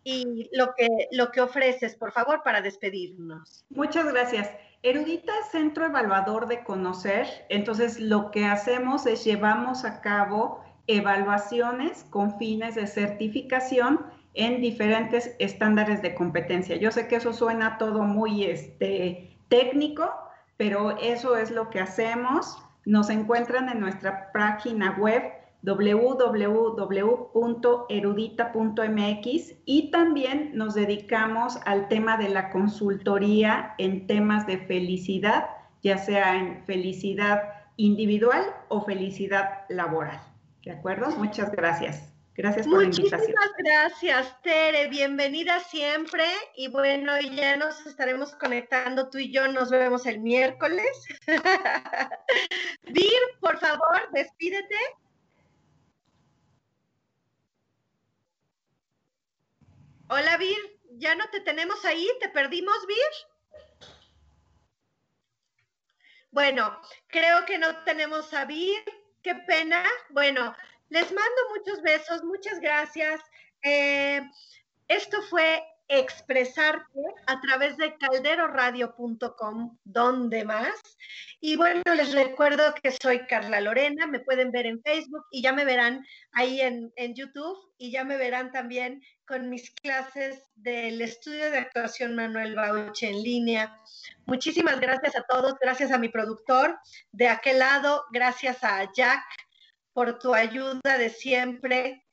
y lo que, lo que ofreces, por favor, para despedirnos. Muchas gracias. Erudita centro evaluador de conocer, entonces lo que hacemos es llevamos a cabo evaluaciones con fines de certificación en diferentes estándares de competencia. Yo sé que eso suena todo muy este, técnico, pero eso es lo que hacemos. Nos encuentran en nuestra página web www.erudita.mx y también nos dedicamos al tema de la consultoría en temas de felicidad, ya sea en felicidad individual o felicidad laboral. ¿De acuerdo? Muchas gracias. Gracias por la invitación. Muchísimas gracias, Tere. Bienvenida siempre. Y bueno, ya nos estaremos conectando tú y yo. Nos vemos el miércoles. <laughs> Vir, por favor, despídete. Hola, Vir. ¿Ya no te tenemos ahí? ¿Te perdimos, Vir? Bueno, creo que no tenemos a Vir. Qué pena. Bueno, les mando muchos besos, muchas gracias. Eh, esto fue expresarte a través de calderoradio.com, donde más. Y bueno, les recuerdo que soy Carla Lorena, me pueden ver en Facebook y ya me verán ahí en, en YouTube y ya me verán también con mis clases del estudio de actuación Manuel Bauche en línea. Muchísimas gracias a todos, gracias a mi productor de aquel lado, gracias a Jack por tu ayuda de siempre.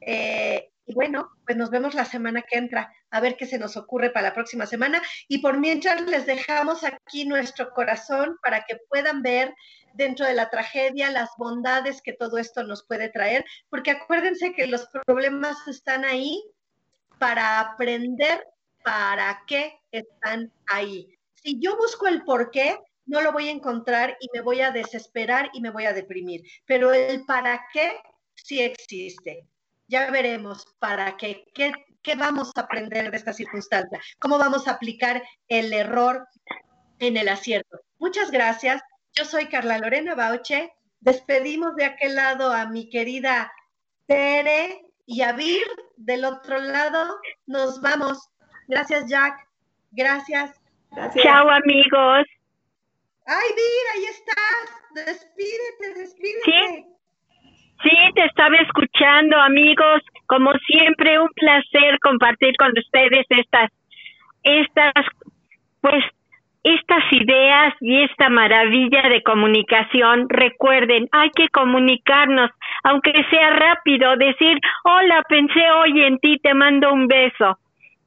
Eh, y bueno, pues nos vemos la semana que entra, a ver qué se nos ocurre para la próxima semana. Y por mientras les dejamos aquí nuestro corazón para que puedan ver dentro de la tragedia las bondades que todo esto nos puede traer, porque acuérdense que los problemas están ahí para aprender para qué están ahí. Si yo busco el por qué, no lo voy a encontrar y me voy a desesperar y me voy a deprimir. Pero el para qué sí existe. Ya veremos para qué, qué, qué vamos a aprender de esta circunstancia, cómo vamos a aplicar el error en el acierto. Muchas gracias. Yo soy Carla Lorena Bauche. Despedimos de aquel lado a mi querida Tere y a Vir del otro lado. Nos vamos. Gracias, Jack. Gracias. Gracias. Chao, amigos. Ay, mira, ahí estás. Despídete, despídete. Sí. Sí, te estaba escuchando, amigos. Como siempre, un placer compartir con ustedes estas, estas, pues, estas ideas y esta maravilla de comunicación. Recuerden, hay que comunicarnos, aunque sea rápido, decir, hola, pensé hoy en ti, te mando un beso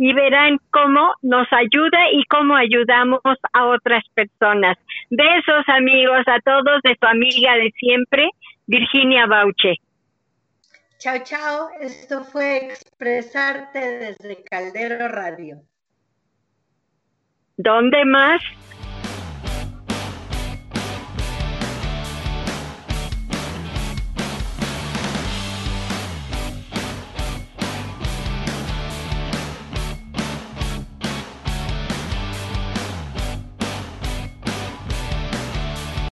y verán cómo nos ayuda y cómo ayudamos a otras personas. Besos amigos a todos de tu amiga de siempre, Virginia Bauche. Chao, chao. Esto fue Expresarte desde Caldero Radio. ¿Dónde más?